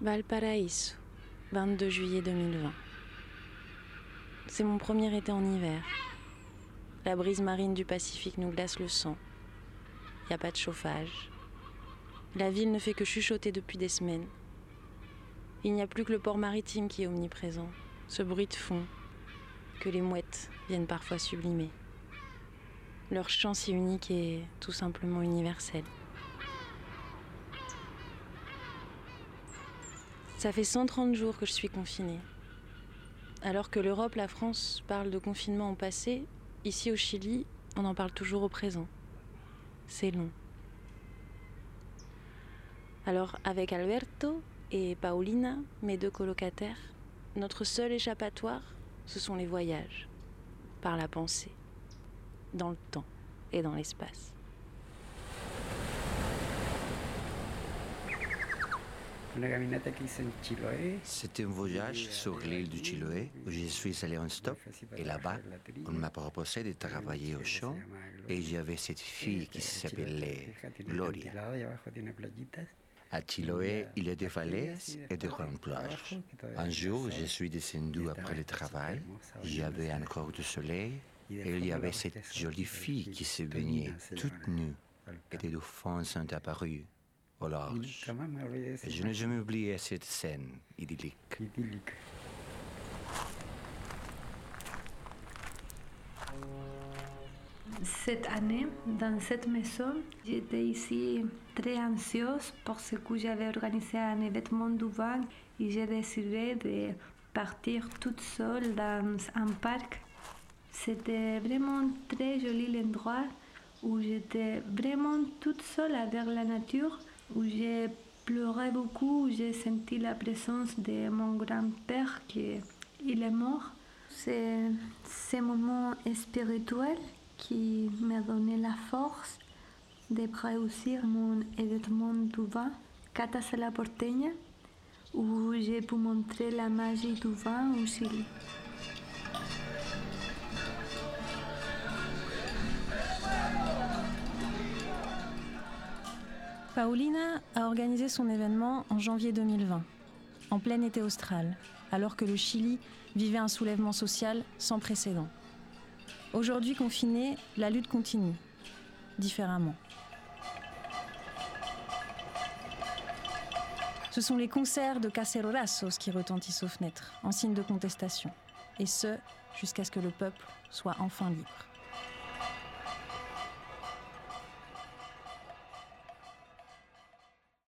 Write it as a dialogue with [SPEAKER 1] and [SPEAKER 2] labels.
[SPEAKER 1] Valparaiso, 22 juillet 2020. C'est mon premier été en hiver. La brise marine du Pacifique nous glace le sang. Il n'y a pas de chauffage. La ville ne fait que chuchoter depuis des semaines. Il n'y a plus que le port maritime qui est omniprésent, ce bruit de fond que les mouettes viennent parfois sublimer. Leur chant si unique est tout simplement universel. Ça fait 130 jours que je suis confinée. Alors que l'Europe, la France parlent de confinement au passé, ici au Chili, on en parle toujours au présent. C'est long. Alors avec Alberto et Paulina, mes deux colocataires, notre seul échappatoire, ce sont les voyages, par la pensée, dans le temps et dans l'espace.
[SPEAKER 2] C'était un voyage sur l'île du Chiloé où je suis allé en stop et là-bas, on m'a proposé de travailler au champ et il y avait cette fille qui s'appelait Gloria. À Chiloé, il y a des falaises et de grandes plages. Un jour, je suis descendu après le travail, il y avait encore du soleil et il y avait cette jolie fille qui se baignait toute nue et des dauphins sont apparus au large. Et je n'ai jamais oublié cette scène idyllique.
[SPEAKER 3] Cette année, dans cette maison, j'étais ici très anxieuse parce que j'avais organisé un événement du vent et j'ai décidé de partir toute seule dans un parc. C'était vraiment très joli l'endroit où j'étais vraiment toute seule avec la nature, où j'ai pleuré beaucoup, où j'ai senti la présence de mon grand-père qui il est mort. C'est ce moment spirituel qui m'a donné la force de réussir mon événement du vin, Catas a la Porteña, où j'ai pu montrer la magie du vin au Chili.
[SPEAKER 1] Paulina a organisé son événement en janvier 2020, en plein été austral, alors que le Chili vivait un soulèvement social sans précédent. Aujourd'hui confiné, la lutte continue, différemment. Ce sont les concerts de Cacerolazos qui retentissent aux fenêtres, en signe de contestation, et ce, jusqu'à ce que le peuple soit enfin libre.